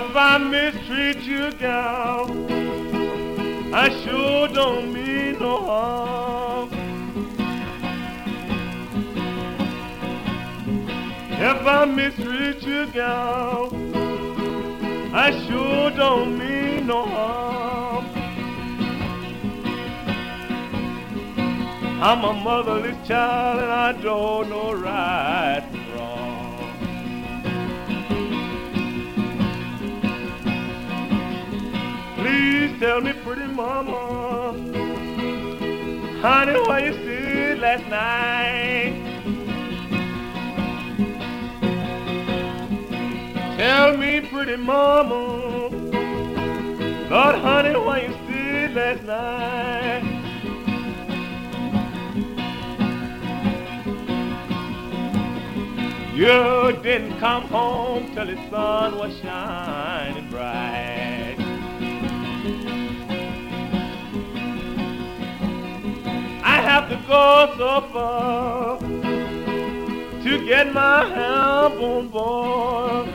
If I mistreat you, gal, I sure don't mean no harm. If I mistreat you, gal, I sure don't mean no harm. I'm a motherless child and I don't know right tell me, pretty mama, honey, why you stood last night? Tell me, pretty mama, Lord, honey, why you stood last night? You didn't come home till the sun was shining bright. I have to go so far to get my help on board.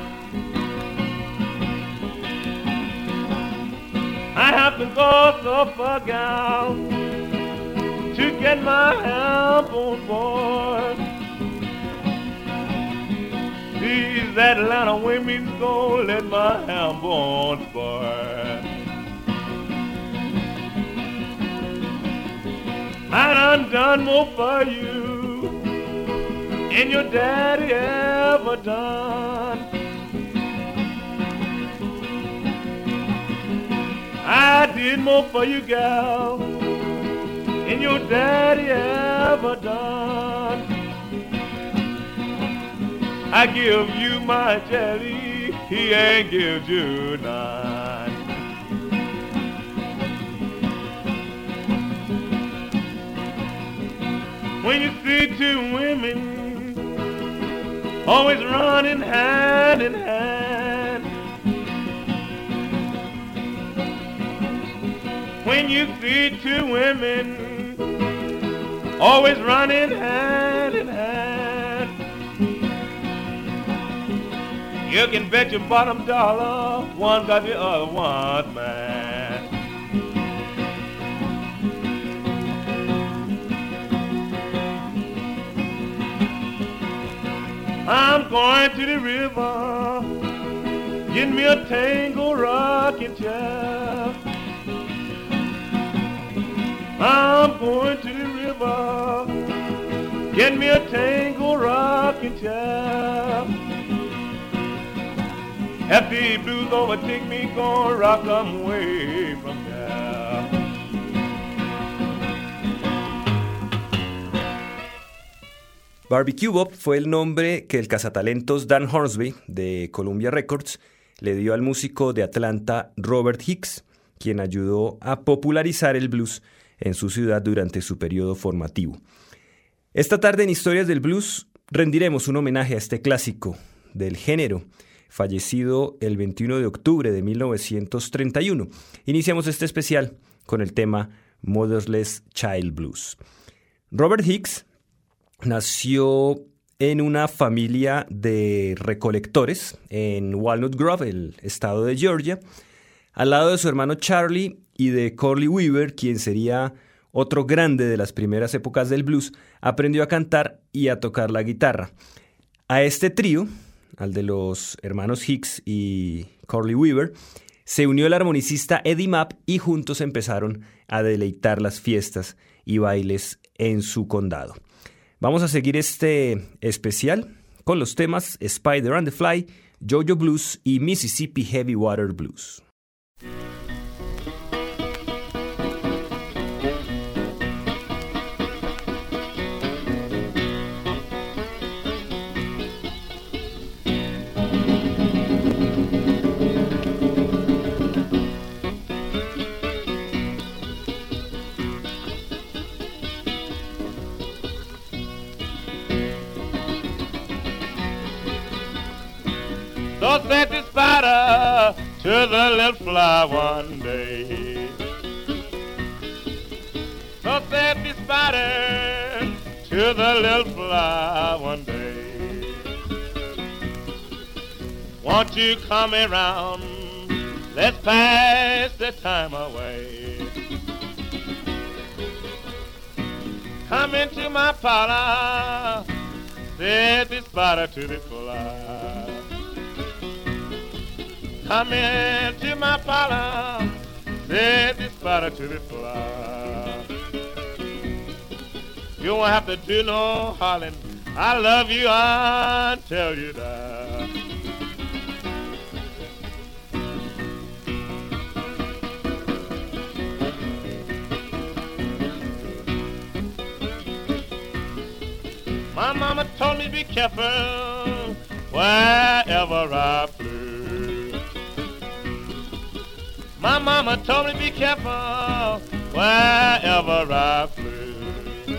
I have to go so far, gal, to get my help on board. These Atlanta women's gonna let my ham on spoil. I done done more for you than your daddy ever done. I did more for you, gal, than your daddy ever done. I give you my jelly, he ain't give you When you see two women always running hand in hand. When you see two women always running hand in hand. You can bet your bottom dollar one got the other one's man. I'm going to the river, get me a tango rocking chair. I'm going to the river, get me a tango rocking chair. The blues overtake me, gonna rock 'em away Barbecue Bob fue el nombre que el cazatalentos Dan Hornsby de Columbia Records le dio al músico de Atlanta Robert Hicks, quien ayudó a popularizar el blues en su ciudad durante su periodo formativo. Esta tarde en Historias del Blues rendiremos un homenaje a este clásico del género, fallecido el 21 de octubre de 1931. Iniciamos este especial con el tema Motherless Child Blues. Robert Hicks nació en una familia de recolectores en Walnut Grove, el estado de Georgia, al lado de su hermano Charlie y de Corley Weaver, quien sería otro grande de las primeras épocas del blues, aprendió a cantar y a tocar la guitarra. A este trío, al de los hermanos Hicks y Corley Weaver, se unió el armonicista Eddie Mapp y juntos empezaron a deleitar las fiestas y bailes en su condado. Vamos a seguir este especial con los temas Spider and the Fly, Jojo Blues y Mississippi Heavy Water Blues. To the little fly one day. So said the spider to the little fly one day. Won't you come around? Let's pass the time away. Come into my parlor, said this spider to the fly. Come into my parlor, said this spider to the fly. You won't have to do no hollering. I love you until you die. My mama told me be careful wherever I. My mama told me be careful wherever I flew.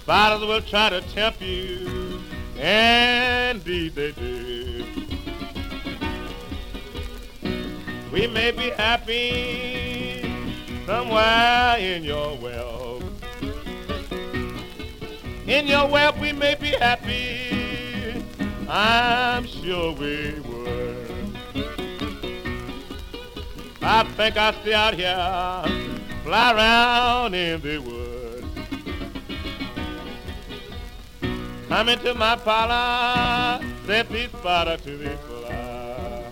Spiders will try to tempt you, and indeed they do. We may be happy somewhere in your wealth. In your wealth we may be happy. I'm sure we would. I think I'll stay out here, fly around in the woods. Come into my parlor, set these spotter to the fly.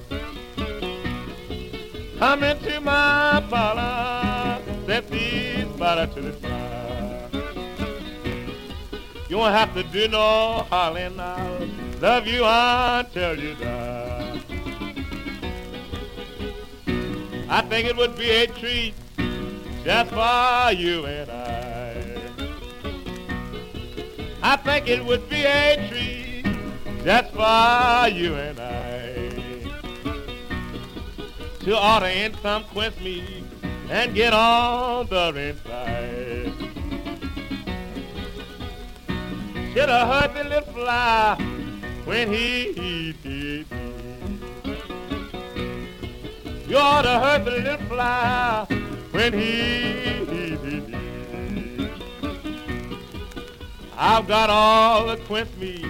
Come into my parlor, set these spotter to the fly. You won't have to do no hollering. I'll love you until you die. I think it would be a treat just for you and I. I think it would be a treat just for you and I to order in some quince meat and get on the inside. Should have heard the little fly when he did. You ought to heard the little fly when he did. I've got all the quince meat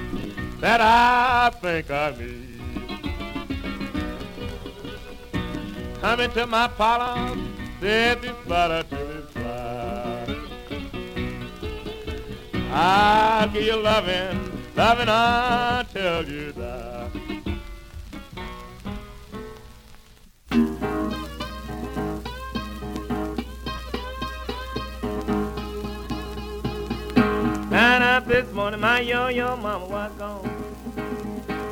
that I think I need. Come into my parlor, said this butter to this fly. I'll give you loving, loving until you die. I got up this morning, my yo-yo mama was gone.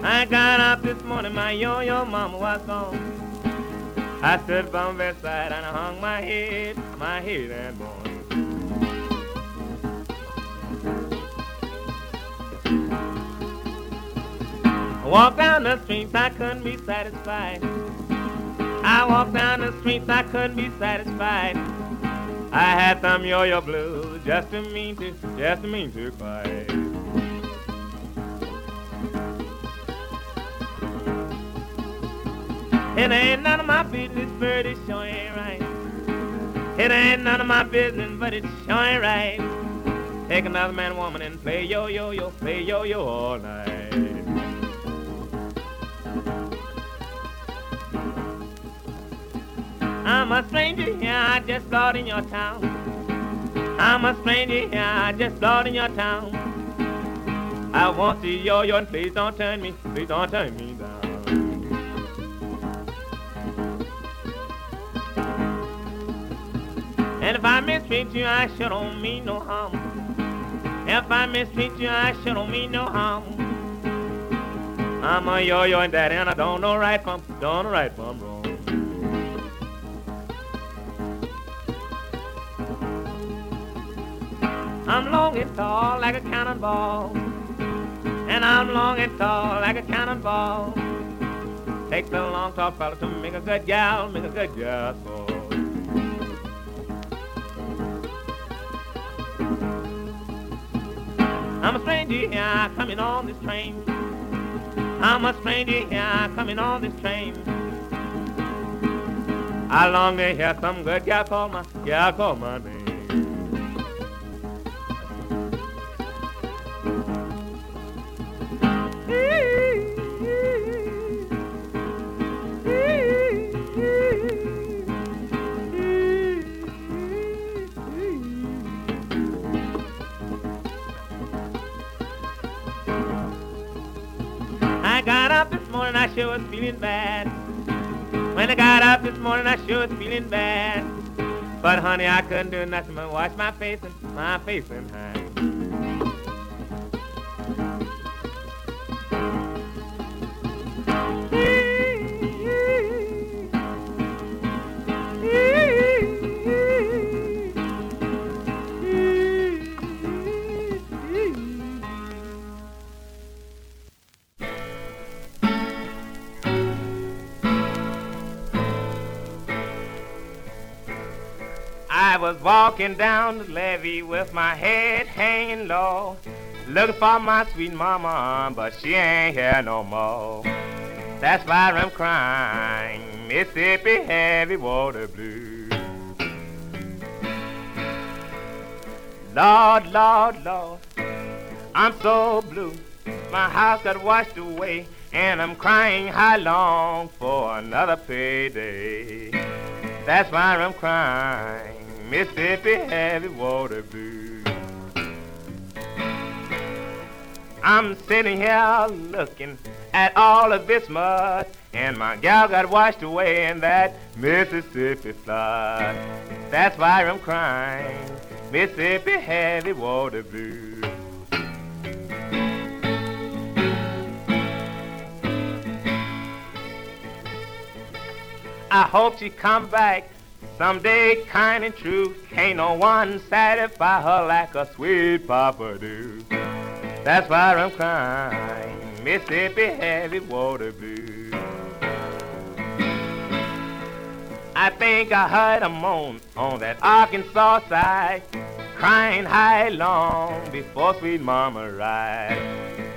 I got up this morning, my yo-yo mama was gone. I stood from bedside and I hung my head, my head and mourned. I walked down the streets, I couldn't be satisfied. I walked down the streets, I couldn't be satisfied. I had some yo-yo blues, just to mean to, just to mean to cry. It ain't none of my business, but it sure ain't right. It ain't none of my business, but it sure ain't right. Take another man, woman, and play yo-yo-yo, play yo-yo all night. I'm a stranger here, I just got in your town. I'm a stranger here, I just got in your town. I want to see yo-yo and please don't turn me, please don't turn me down. And if I mistreat you, I sure don't mean no harm. If I mistreat you, I sure don't mean no harm. I'm a yo-yo and daddy, and I don't know right from, don't know right from wrong. I'm long and tall like a cannonball. And I'm long and tall like a cannonball. Takes a long tall fella to make a good gal, make a good gal. So. I'm a stranger here coming on this train. I'm a stranger here coming on this train. I long to hear some good gal call my gal call my name. I got up this morning, I sure was feeling bad. When I got up this morning, I sure was feeling bad. But honey, I couldn't do nothing but wash my face and my face and hand. Walking down the levee with my head hanging low, looking for my sweet mama, but she ain't here no more. That's why I'm crying, Mississippi heavy water blue. Lord, Lord, Lord, I'm so blue. My house got washed away, and I'm crying how long for another payday. That's why I'm crying. Mississippi heavy water blue. I'm sitting here looking at all of this mud, and my gal got washed away in that Mississippi flood. That's why I'm crying. Mississippi heavy water blue. I hope she come back someday kind and true. Can't no one satisfy her like a sweet papa do. That's why I'm crying, Mississippi heavy water blue. I think I heard a moan on that Arkansas side, crying high long before sweet mama arrived.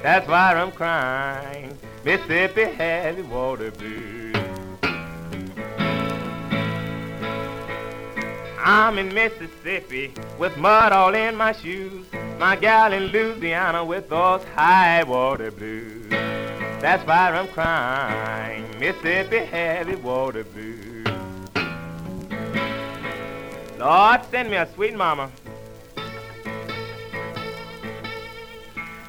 That's why I'm crying, Mississippi heavy water blue. I'm in Mississippi with mud all in my shoes. My gal in Louisiana with those high water blues. That's why I'm crying, Mississippi heavy water blues. Lord, send me a sweet mama.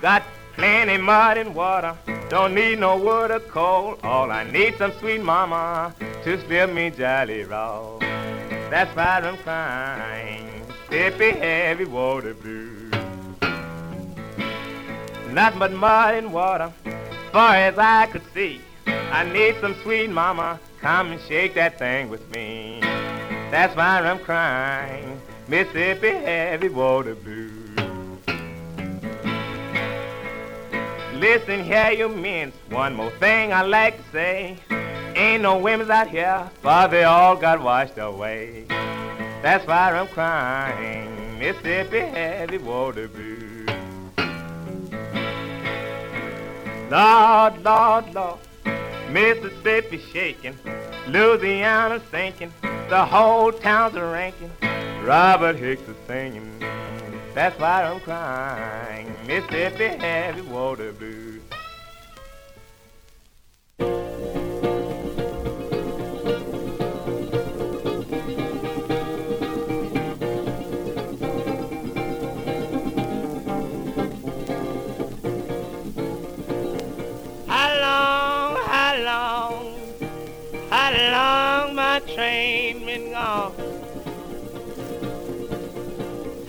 Got plenty mud and water. Don't need no wood or coal. All I need some sweet mama to slip me jolly roll. That's why I'm crying, Mississippi heavy water blue. Nothing but mud and water, far as I could see. I need some sweet mama, come and shake that thing with me. That's why I'm crying, Mississippi heavy water blue. Listen here, you men, one more thing I like to say. Ain't no women's out here, for they all got washed away. That's why I'm crying, Mississippi heavy water blue. Lord, Lord, Lord, Mississippi shaking, Louisiana sinking, the whole town's a ranking. Robert Hicks is singing. That's why I'm crying, Mississippi heavy water blue.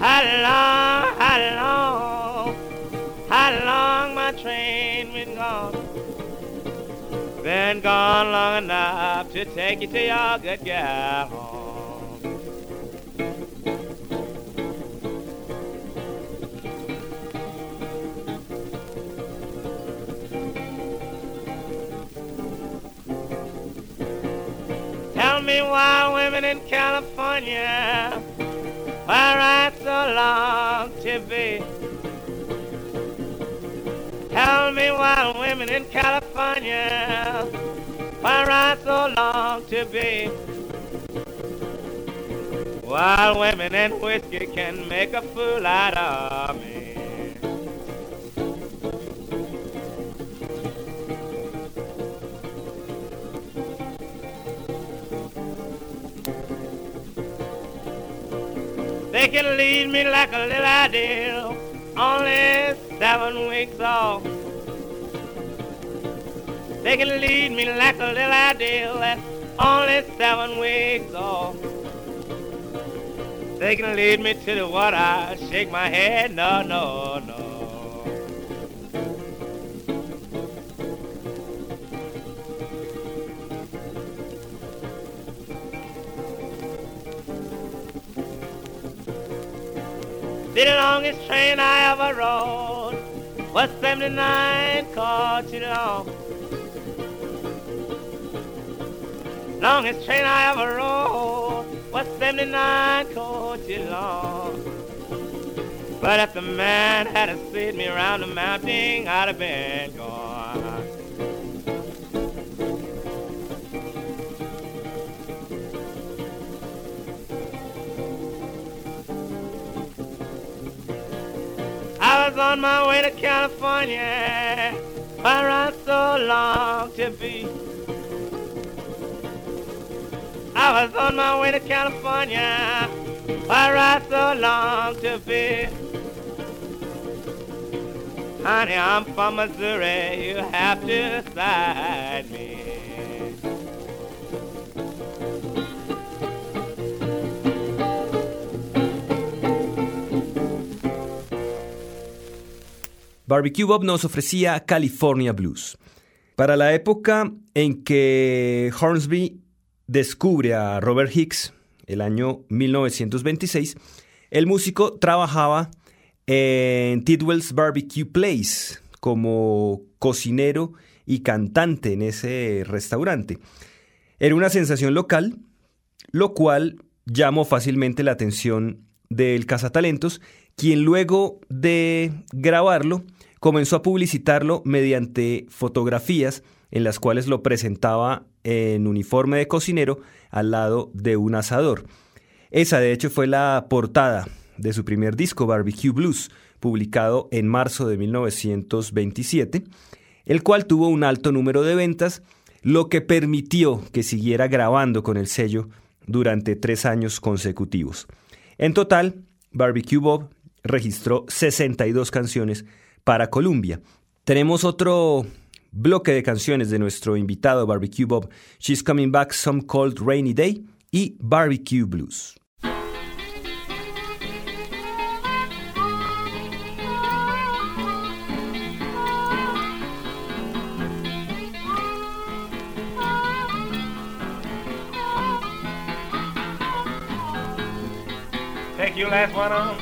How long, how long, how long my train been gone? Been gone long enough to take you to your good gal home. Tell me why women in California why ride so long to be? Tell me why women in California why ride so long to be? While women and whiskey can make a fool out of me. Can lead me like a little ideal, only seven weeks off. They can lead me like a little ideal that's only seven weeks old. They can lead me to the water, shake my head, no, no, no. The longest train I ever rode was 79 called you know. Longest train I ever rode was 79 coaches long. But if the man had a slid me around the mountain, I'd have been gone. Was on my way to California, where I so long to be. I was on my way to California, where I so long to be. Honey, I'm from Missouri, you have to side me. Barbecue Bob nos ofrecía California Blues. Para la época en que Hornsby descubre a Robert Hicks, el año 1926, el músico trabajaba en Tidwell's Barbecue Place como cocinero y cantante en ese restaurante. Era una sensación local, lo cual llamó fácilmente la atención del cazatalentos, quien luego de grabarlo comenzó a publicitarlo mediante fotografías en las cuales lo presentaba en uniforme de cocinero al lado de un asador. Esa de hecho fue la portada de su primer disco Barbecue Blues, publicado en marzo de 1927, el cual tuvo un alto número de ventas, lo que permitió que siguiera grabando con el sello durante tres años consecutivos. En total, Barbecue Bob registró 62 canciones para Columbia. Tenemos otro bloque de canciones de nuestro invitado Barbecue Bob, She's Coming Back Some Cold Rainy Day y Barbecue Blues. Your last one on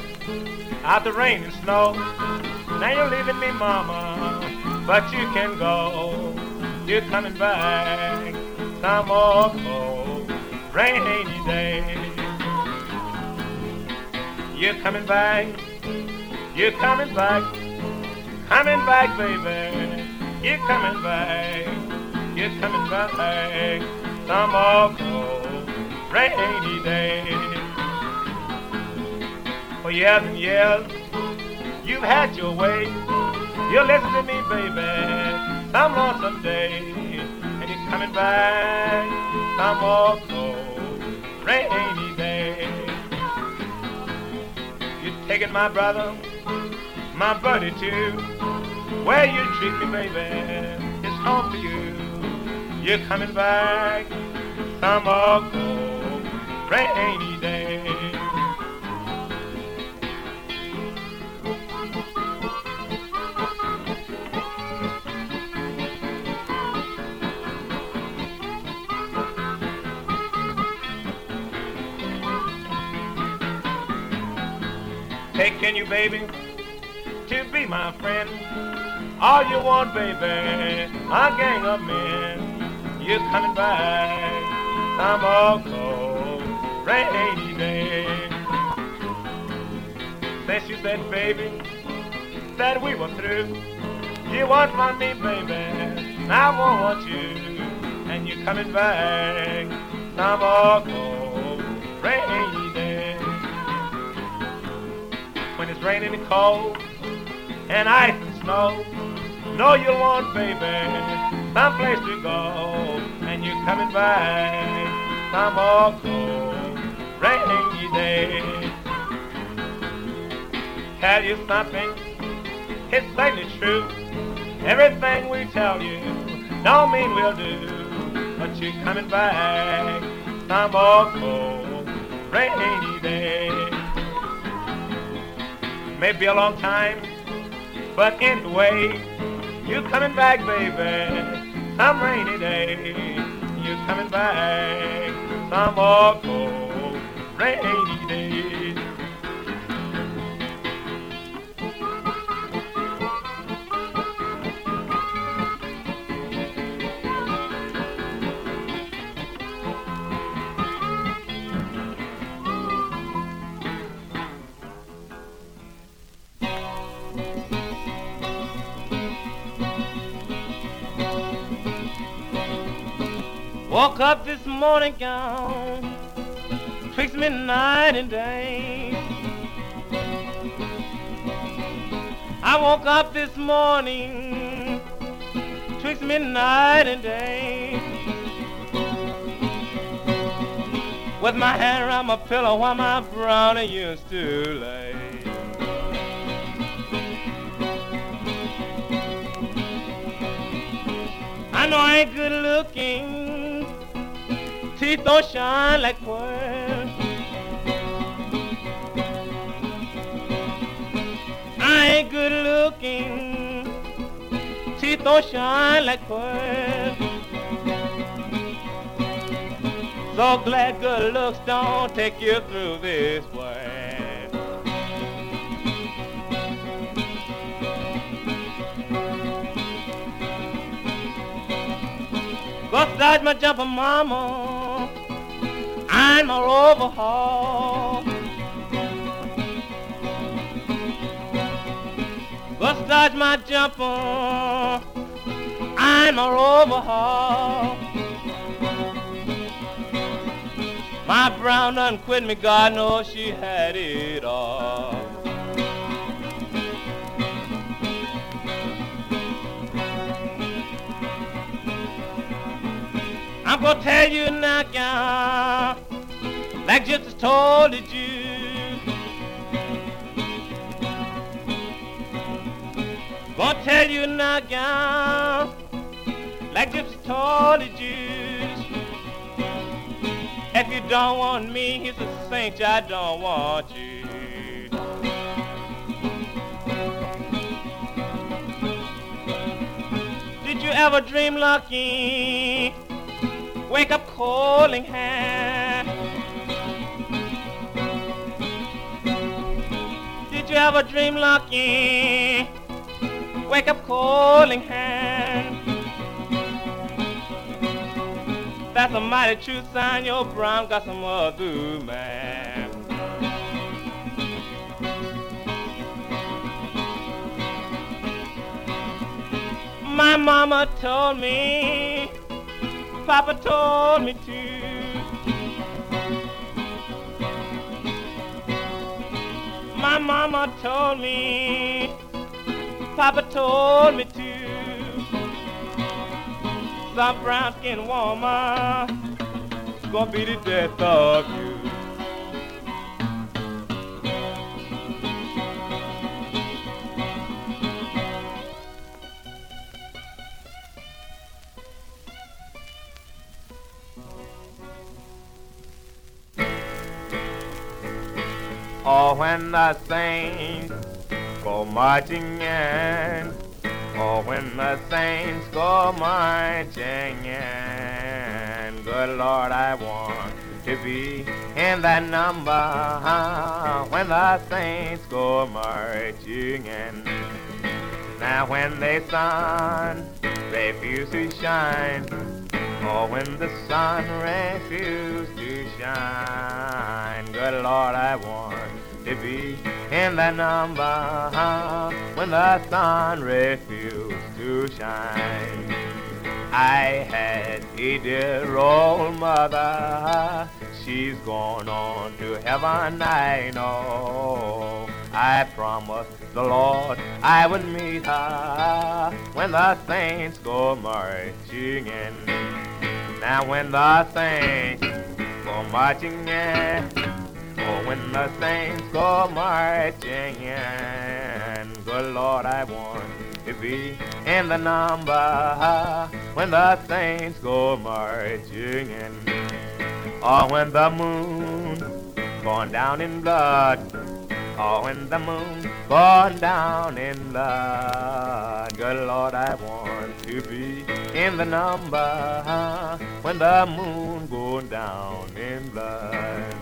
out the rain and snow. Now you're leaving me, mama, but you can go. You're coming back some more cold, rainy day. You're coming back, you're coming back, coming back, baby. You're coming back, you're coming back some more cold, rainy day. For years and years You've had your way. You listen to me, baby, some lonesome day. And you're coming back some more cold, rainy day. You're taking my brother, my buddy too. Where you treat me, baby, it's home for you. You're coming back some more cold, rainy day. Taking you, baby, to be my friend. All you want, baby, a gang of men. You're coming back. I'm all cold, rainy day. Since you said, baby, that we were through, you want me, baby, I won't want you. And you're coming back I'm all cold, rainy raining and cold and ice and snow. Know you'll want, baby, some place to go, and you're coming back some more cold, rainy day. Tell you something, it's certainly true. Everything we tell you, don't mean we'll do, but you're coming back some old cold rainy day. Maybe a long time, but anyway, you coming back, baby, some rainy day. You coming back some cold rainy Woke up this morning gone, twixt midnight and day. I woke up this morning, twixt midnight and day. With my hand around my pillow while my brownie used to lay. I know I ain't good looking teeth don't shine like pearls. I ain't good looking, teeth don't shine like pearls. So glad good looks don't take you through this world. Go start my jumper mama I'm all overhaul. Bust dodge my jumper. I'm all overhaul. My brown done quit me, God knows she had it all. I'm gonna tell you now, gal like just told it you. Gonna tell you now, gal, like just told it you. If you don't want me, he's a saint, I don't want you. Did you ever dream lucky? Wake up calling hand. You ever dream lucky? Wake up calling hand. That's a mighty true sign your brown got some other man. My mama told me, Papa told me to. My mama told me, Papa told me to. Some brown skin woman gonna be the death of you. Or when the saints go marching in, or when the saints go marching in. Good Lord, I want to be in that number when the saints go marching in. Now when the sun refuses to shine, or when the sun refuses to shine, good Lord, I want be in that number when the sun refused to shine. I had a dear old mother, she's gone on to heaven, I know. I promised the Lord I would meet her when the saints go marching in. Now when the saints go marching in, Oh, when the saints go marching in, good Lord, I want to be in the number when the saints go marching in. Or when the moon gone down in blood. Or when the moon gone down in blood. Good Lord, I want to be in the number when the moon goes down in blood.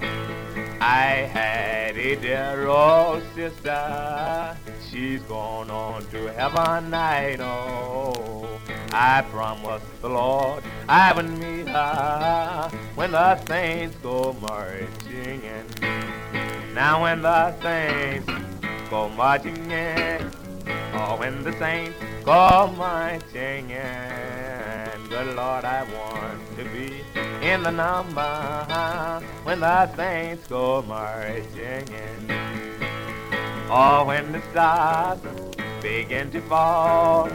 I had a dear old sister, she's gone on to heaven, I oh. know. I promised the Lord I would meet her when the saints go marching in. Now when the saints go marching in, or when the saints go marching in, good Lord, I want in the number when the saints go marching in. Or when the stars begin to fall,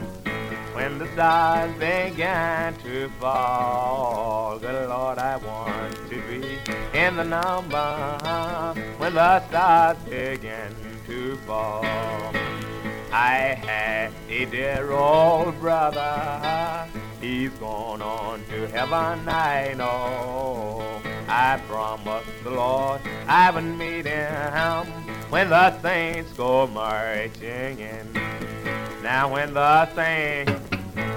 when the stars begin to fall, good Lord, I want to be in the number when the stars begin to fall. I had a dear old brother He's gone on to heaven, I know. I promised the Lord I would meet him when the saints go marching in. Now when the saints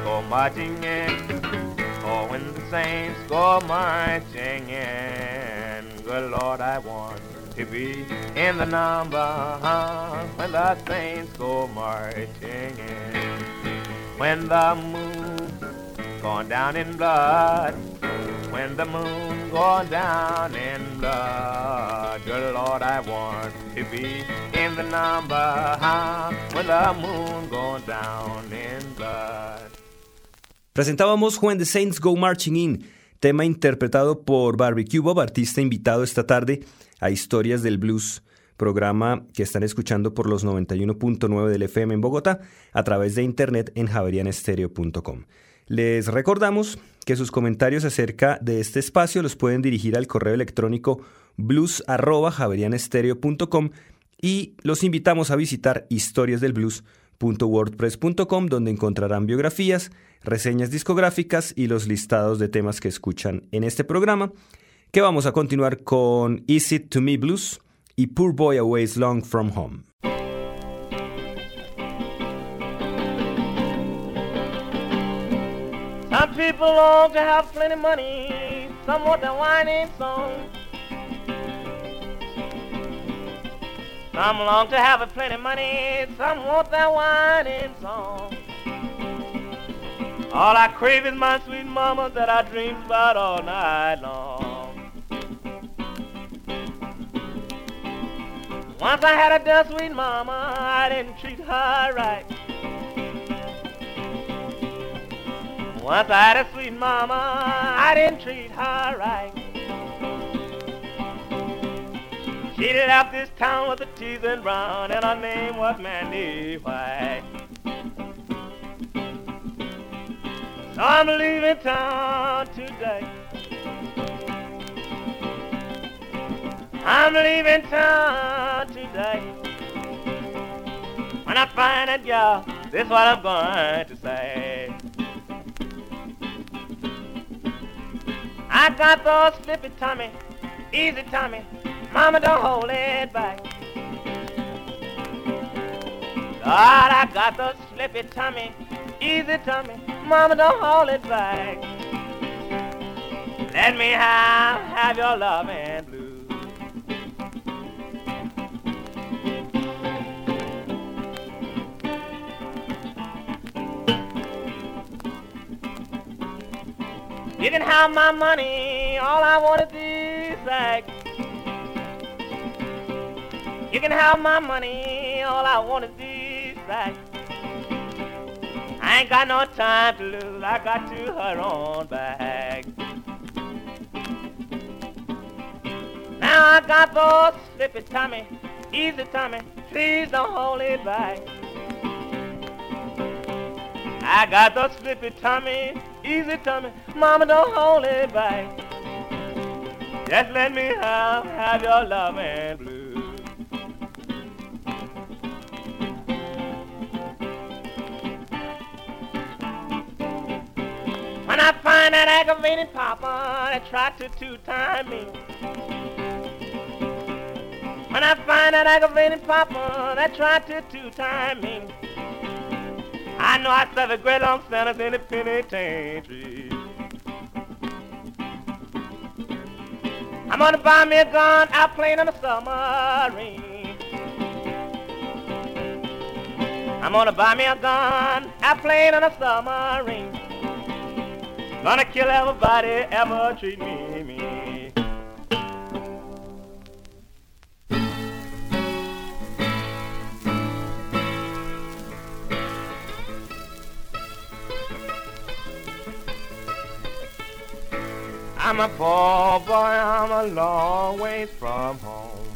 go marching in, or when the saints go marching in, good Lord, I want to be in the number when the saints go marching in. When the moon gone down in blood. When the moon down in blood, Lord, I want to be in the number. When the moon down in blood. Presentábamos When the Saints Go Marching In, tema interpretado por Barbecue Bob, artista invitado esta tarde a Historias del Blues, programa que están escuchando por los 91.9 del FM en Bogotá a través de internet en javerianestereo.com. Les recordamos que sus comentarios acerca de este espacio los pueden dirigir al correo electrónico blues.javerianestereo.com y los invitamos a visitar historiasdelblues.wordpress.com donde encontrarán biografías, reseñas discográficas y los listados de temas que escuchan en este programa, que vamos a continuar con Is It To Me Blues y Poor Boy Aways Long From Home. People long to have plenty money, some want that whining song. Some long to have a plenty money, some want that whining song. All I crave is my sweet mama that I dream about all night long. Once I had a dear sweet mama, I didn't treat her right. Once I had a sweet mama, I didn't treat her right. She left this town with a teasing brown, and her name was Mandy White. So I'm leaving town today. I'm leaving town today. When I find that girl, this is what I'm going to say. I got those flippy tummy, easy tummy. Mama, don't hold it back. God, I got those flippy tummy, easy tummy. Mama, don't hold it back. Let me have, have your love You can have my money, all I wanna do is this. You can have my money, all I wanna do is this. I ain't got no time to lose, I got to her own back. Now I got those slippy tummy, easy tummy, please don't hold it back. I got those slippy tummy, easy tummy, mama don't hold it back. Just let me have, have your love and blue. When I find that aggravating papa that tried to two-time me. When I find that aggravating papa that tried to two-time me, I know I serve a great long sentence in the penitentiary. I'm gonna buy me a gun out playing on a submarine. I'm gonna buy me a gun out playing on a submarine. Gonna kill everybody ever treat me mean. A poor boy, I'm a long ways from home.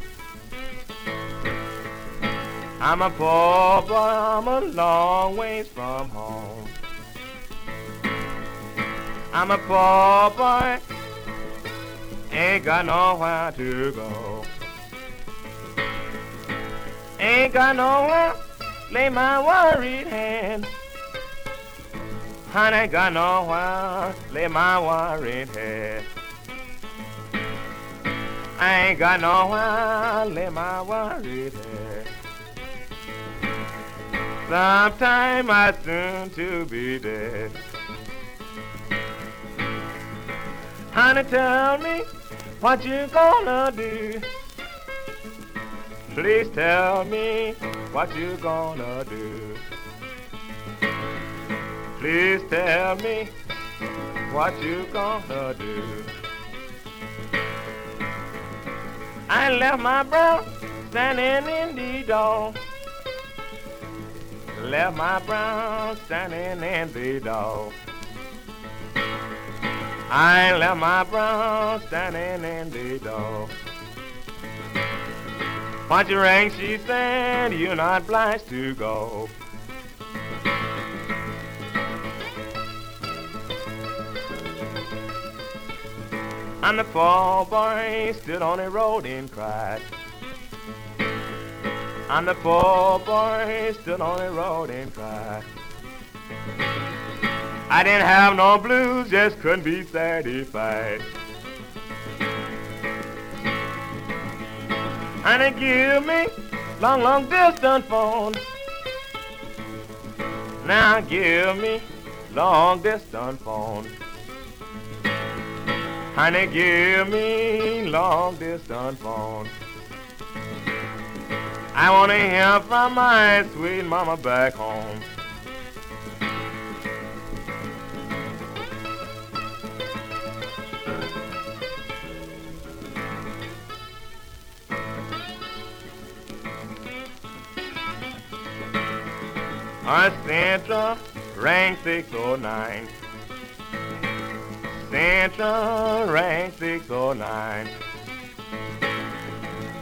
I'm a poor boy, I'm a long ways from home. I'm a poor boy, ain't got nowhere to go. Ain't got nowhere, lay my worried head. Honey, got nowhere, lay my worried head. I ain't got nowhere, lay my worried head. Sometime I soon to be dead. Honey, tell me what you gonna do. Please tell me what you gonna do. Please tell me what you gonna do. I left my brown standing in the door. Left my brown standing in the door. I left my brown standing in the door. Once you rang, she said, you're not obliged to go. And the poor boy stood on the road and cried. And the poor boy stood on the road and cried. I didn't have no blues, just couldn't be satisfied. And they give me long, long distance phone. Now give me long distance phone. Honey, give me long distance phone. I want to hear from my sweet mama back home. Our Santa rang 609. Santa rang 609.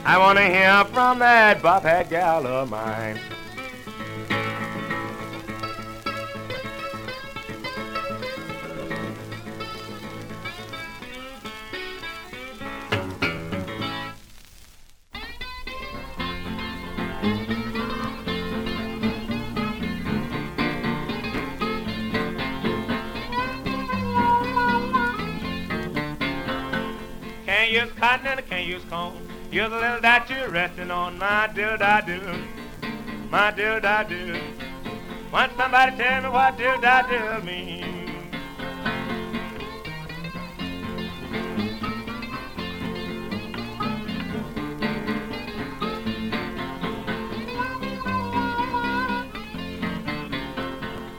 I want to hear from that bobhead gal of mine. Can't use cotton and I can't use corn. Use a little that you're resting on my dill da do, my dill da do. Want somebody tell me what dill da do mean?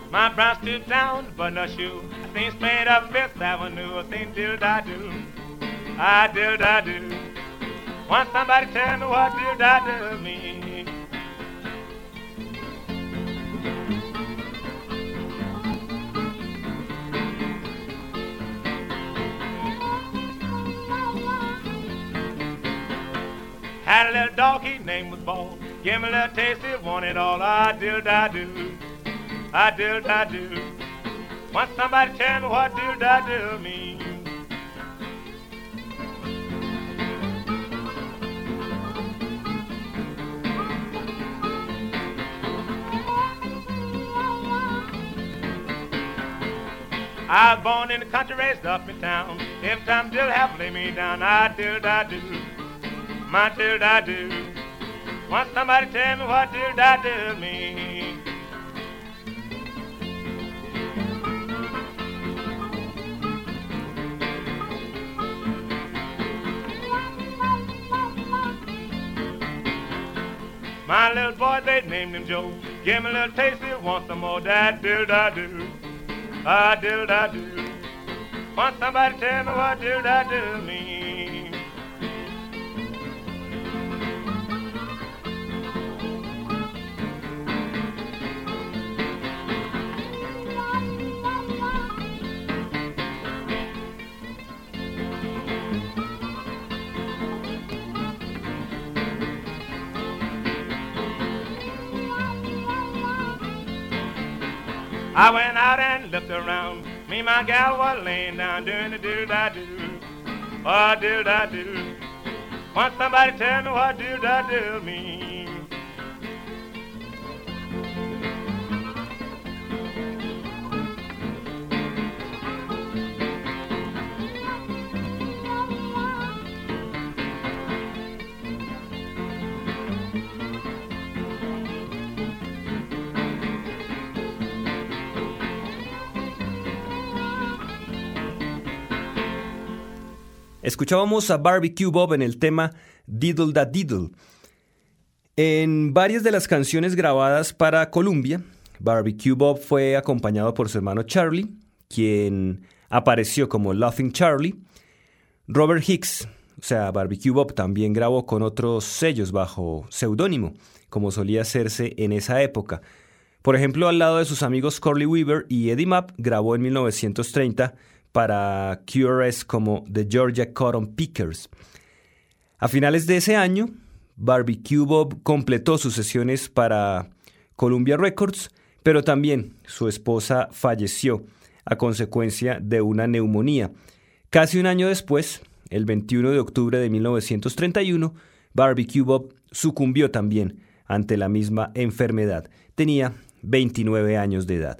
My brown stooped down but no shoe. I seen straight up Fifth Avenue. I seen dill da. I dill da do. Want somebody tell me what dill da do mean? Had a little dog, his name was Ball. Give me a little taste, he wanted all. I dill da do. I dill da do. Want somebody tell me what dill da do mean? I was born in the country, raised up in town. Every time Dill have lay me down, I dill da do, my dill da do. Want somebody tell me what dill da do mean? My little boy, they named him Joe. Give me a little taste, he want some more. That dill da do, ah dill da do. Want somebody tell me what dill da do mean? I went out and looked around. Me my gal was laying down doing the do da do. What do da do? Want somebody tell me what do da do mean? Escuchábamos a Barbecue Bob en el tema Diddle Da Diddle. En varias de las canciones grabadas para Columbia, Barbecue Bob fue acompañado por su hermano Charlie, quien apareció como Laughing Charlie. Robert Hicks, o sea, Barbecue Bob también grabó con otros sellos bajo seudónimo, como solía hacerse en esa época. Por ejemplo, al lado de sus amigos Corley Weaver y Eddie Mapp, grabó en 1930 para QRS como The Georgia Cotton Pickers. A finales de ese año, Barbecue Bob completó sus sesiones para Columbia Records, pero también su esposa falleció a consecuencia de una neumonía. Casi un año después, el 21 de octubre de 1931, Barbecue Bob sucumbió también ante la misma enfermedad. Tenía 29 años de edad.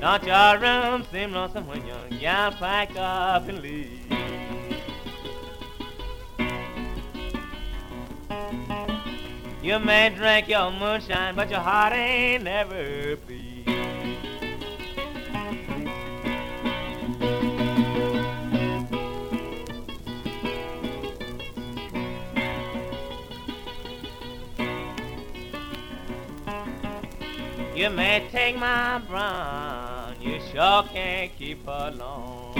Don't your room seem lonesome when young gals pack up and leave? You may drink your moonshine, but your heart ain't never pleased. You may take my brown, you sure can't keep her long.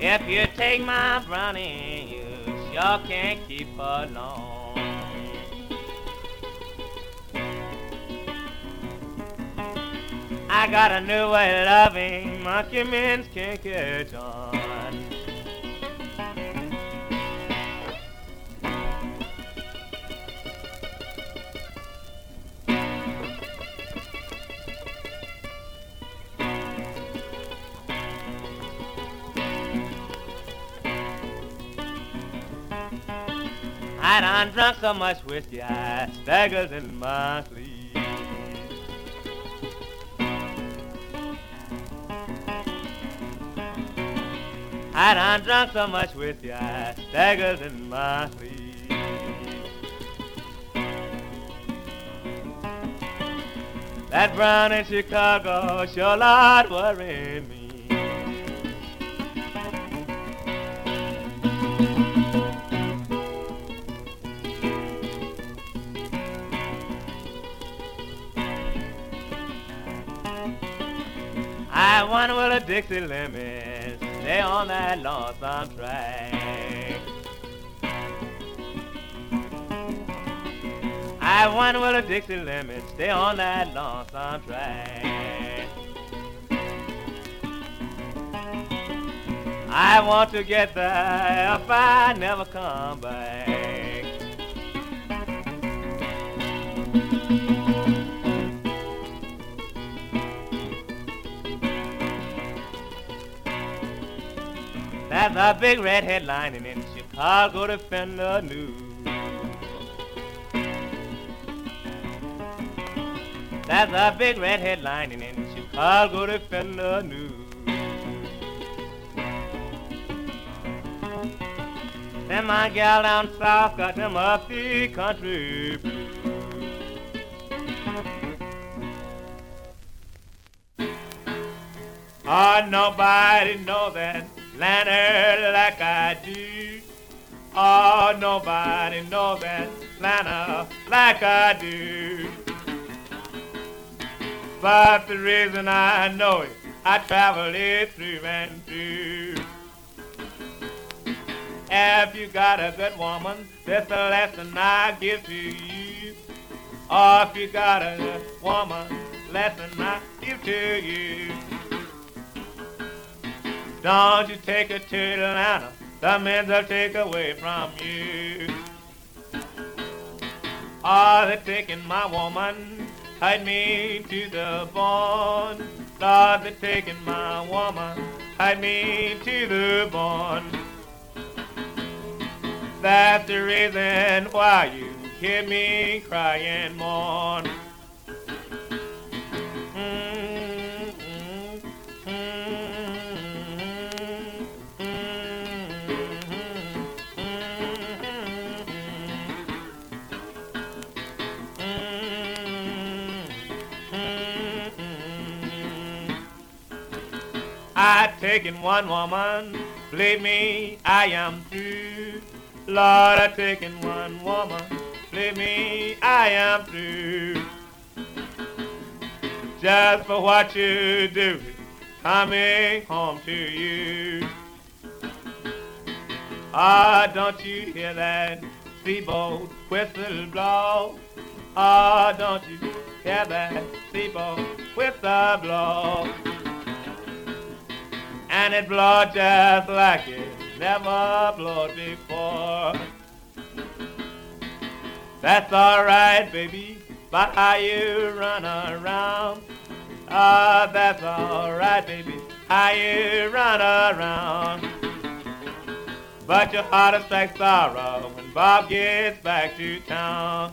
If you take my brownie, you sure can't keep her long. I got a new way of loving, monkey men can't catch on. Drunk so much whiskey, I staggers in my sleep. I done drunk so much whiskey, I staggers in my sleep. That brown in Chicago sure lot worrying me. 60 limits. they on that lonesome track. I wonder will the Dixie limits stay on that lonesome track. I want to get there if I never come back. That's a big red headline in Chicago Defender News. That's a big red headline in Chicago Defender News. Then my gal down south got them up the country blues. Oh, nobody knows that Atlanta like I do. Oh, nobody knows that Atlanta like I do. But the reason I know it, I travel it through and through. If you got a good woman, this the lesson I give to you. Oh, if you got a good woman, lesson I give to you. Don't you take her to Atlanta, the men will take away from you. Oh, they're taking my woman, hide me to the bone. Lord, they're taking my woman, hide me to the bone. That's the reason why you hear me crying mourn. I taken one woman, believe me, I am through. Lord, I've taken one woman, believe me, I am through. Just for what you do, coming home to you. Ah, don't you hear that speedboat whistle blow? Ah, don't you hear that speedboat whistle blow? And it blow just like it never blowed before. That's alright, baby, but how you run around. Ah, oh, that's alright, baby, how you run around. But your heart will strike sorrow when Bob gets back to town.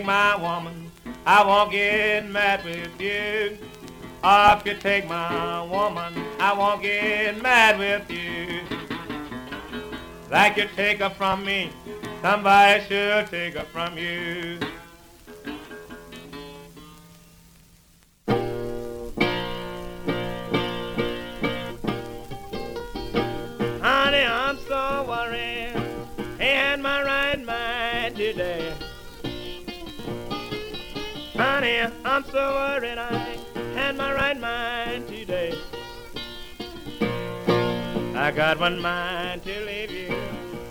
Take my woman, I won't get mad with you. Or if you take my woman, I won't get mad with you. Like you take her from me, somebody should take her from you. So worried I had my right mind today. I got one mind to leave you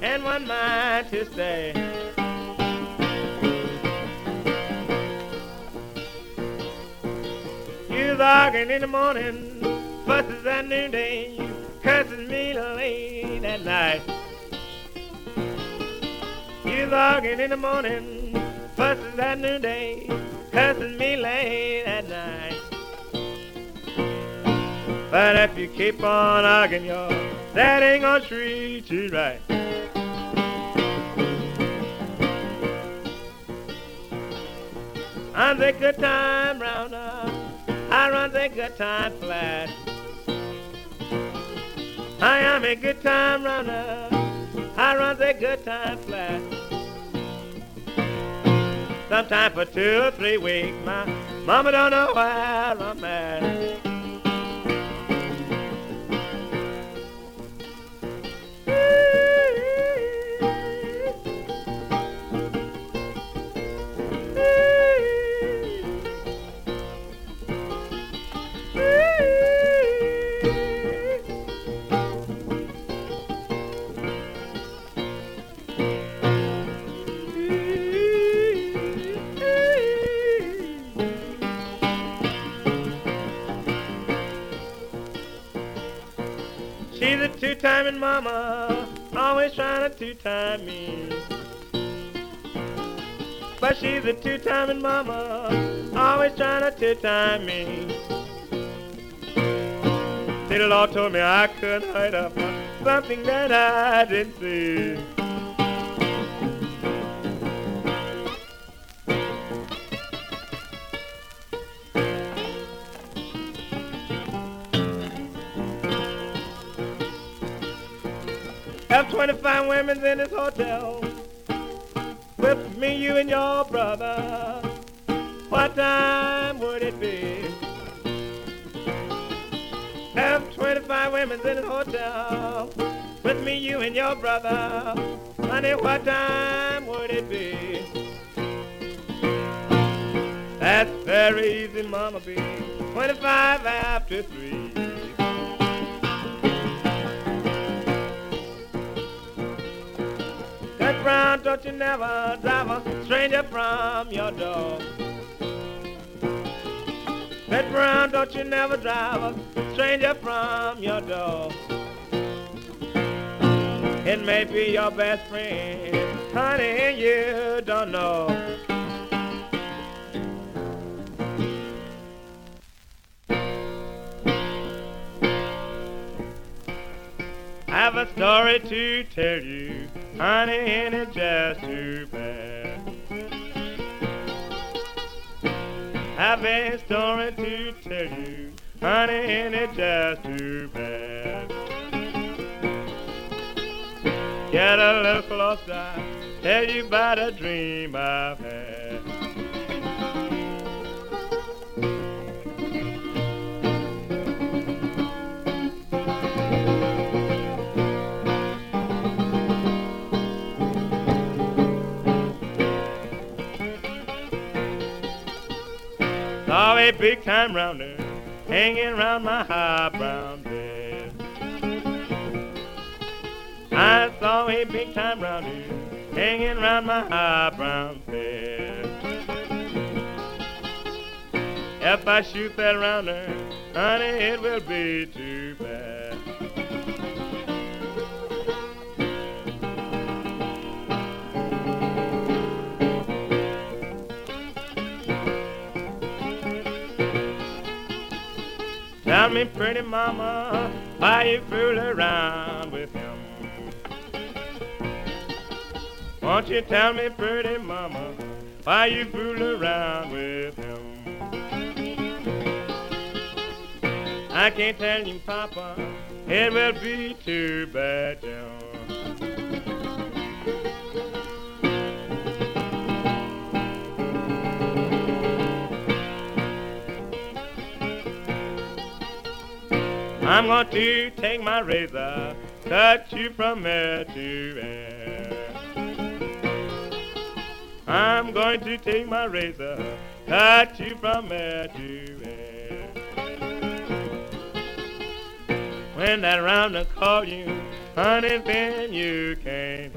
and one mind to stay. You're arguing in the morning, fusses at noonday, you curses me late at night. You arguing in the morning, fusses at noonday, cussing me late at night. But if you keep on arguing, yo, that ain't gonna treat you right. I'm the good time rounder. I run the good time flat. I am a good time runner. I run the good time flat. Sometime for two or three weeks, my Mama don't know where I'm at. Two-timing mama, always trying to two-time me. But she's a two-timing mama, always trying to two-time me. See, the Lord told me I couldn't hide up something that I didn't see. Have 25 women in this hotel. With me, you, and your brother. What time would it be? Have 25 women in this hotel. With me, you, and your brother. Honey, what time would it be? That's very easy, Mama B. 25 after 3. Don't you never drive a stranger from your door. Bet Brown, don't you never drive a stranger from your door. It may be your best friend, honey, and you don't know. I have a story to tell you honey, ain't it just too bad? I've a story to tell you, honey, ain't it just too bad? Get a little closer, tell you about a dream I've had. A big time rounder hanging round my high brown bed. I saw a big time rounder hanging round my high brown bed. If I shoot that rounder, honey, it will be too Tell me, pretty mama, why you fool around with him? Won't you tell me, pretty mama, why you fool around with him? I can't tell you, Papa, it will be too bad, John. I'm going to take my razor, cut you from ear to ear. I'm going to take my razor, cut you from ear to ear. When that rounder call you, honey, then you can't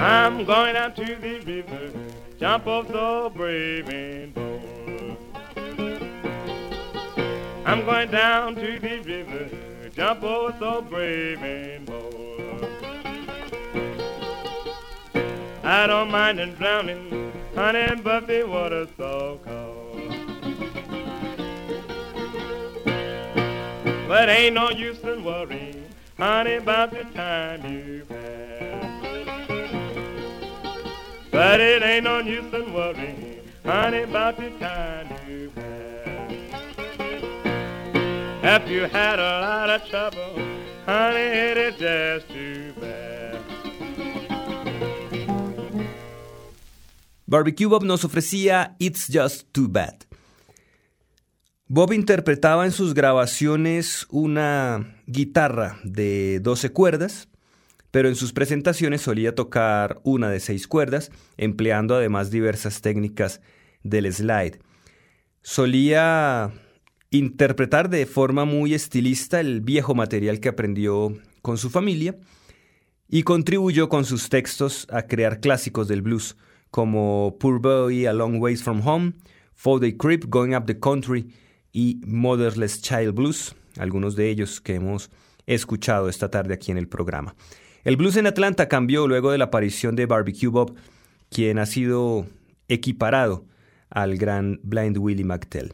I'm going out to the river, jump off so brave and bold. I'm going down to the river, jump off so brave and bold. I don't mind in drowning, honey, but the water's so cold. But ain't no use in worrying, honey, about the time you've But it ain't no use in worrying, honey, about the kind you had. If you had a lot of trouble, honey, it is just too bad. Barbecue Bob nos ofrecía It's Just Too Bad. Bob interpretaba en sus grabaciones una guitarra de 12 cuerdas, pero en sus presentaciones solía tocar una de 6 cuerdas, empleando además diversas técnicas del slide. Solía interpretar de forma muy estilista el viejo material que aprendió con su familia y contribuyó con sus textos a crear clásicos del blues como Poor Boy A Long Ways From Home, For the Creep Going Up the Country y Motherless Child Blues, algunos de ellos que hemos escuchado esta tarde aquí en el programa. El blues en Atlanta cambió luego de la aparición de Barbecue Bob, quien ha sido equiparado al gran Blind Willie McTell.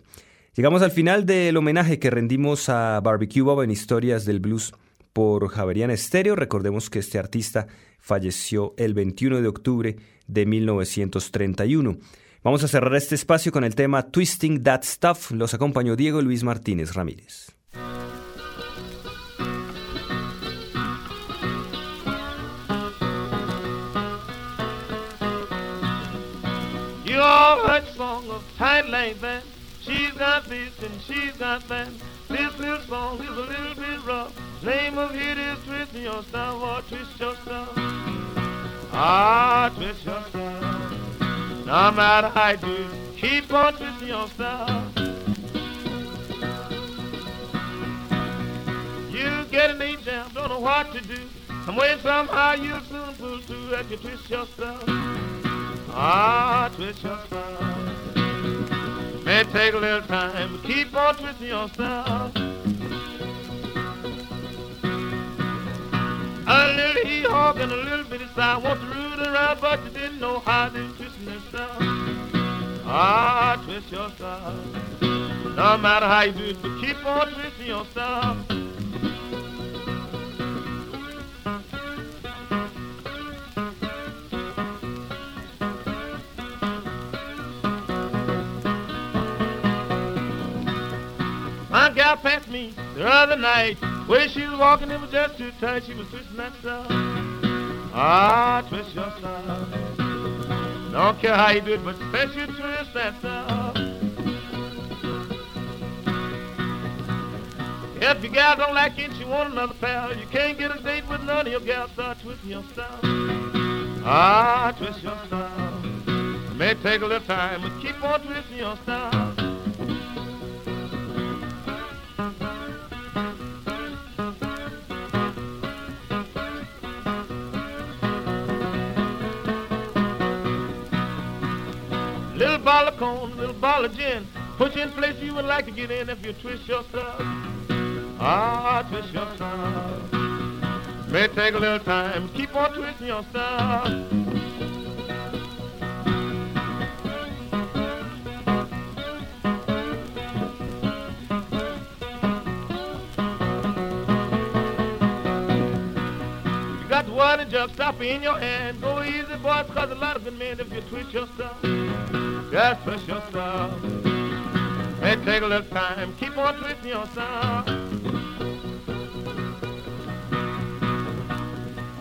Llegamos al final del homenaje que rendimos a Barbecue Bob en Historias del Blues por Javerian Estéreo. Recordemos que este artista falleció el 21 de octubre de 1931. Vamos a cerrar este espacio con el tema Twisting That Stuff. Los acompañó Diego Luis Martínez Ramírez. Song of Tight Lane Band. She's got this and she's got that. This little song is a little bit rough. Name of it is Twist Your Stuff or Twist Your Stuff. Ah, twist your stuff. No matter how you do, keep on twisting your stuff. You get an eight jam, don't know what to do. Some way, somehow, you'll soon pull through as you twist your stuff. Ah, twist your stuff. May take a little time, keep on twisting yourself. A little hee-hawk and a little bitty sigh. Want to root around, but you didn't know how to twist your stuff. Ah, twist your stuff. No matter how you do it, but keep on twisting your gal passed me the other night. Where she was walking, it was just too tight. She was twisting that stuff. Ah, twist your stuff. Don't care how you do it, but especially twist that stuff. If your gal don't like it, she want another pal. You can't get a date with none of your gals. Start twisting your stuff. Ah, twist your stuff. It may take a little time, but keep on twisting your stuff. Ball of corn, little ball of gin. Put you in place you would like to get in if you twist your stuff. Ah, twist your stuff. May take a little time. Keep on twisting your water jug, stop in your hand. Go easy, boys, cause a lot of good men if you twist your stuff. Just twist your stuff. May take a little time. Keep on twisting your stuff.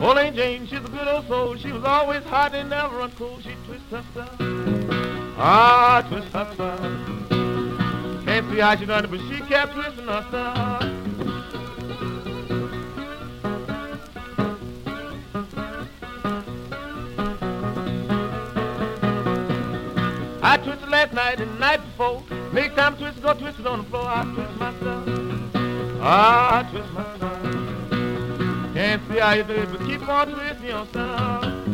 Old Aunt Jane, she's a good old soul. She was always hot and never run cold. She twists her stuff. Ah, twist her stuff. Can't see how she done it, but she kept twisting her stuff. I twisted last night and the night before. Next time I twist, go twist it on the floor. I twist myself. I twist myself. Can't see how you do it, but keep on twisting yourself.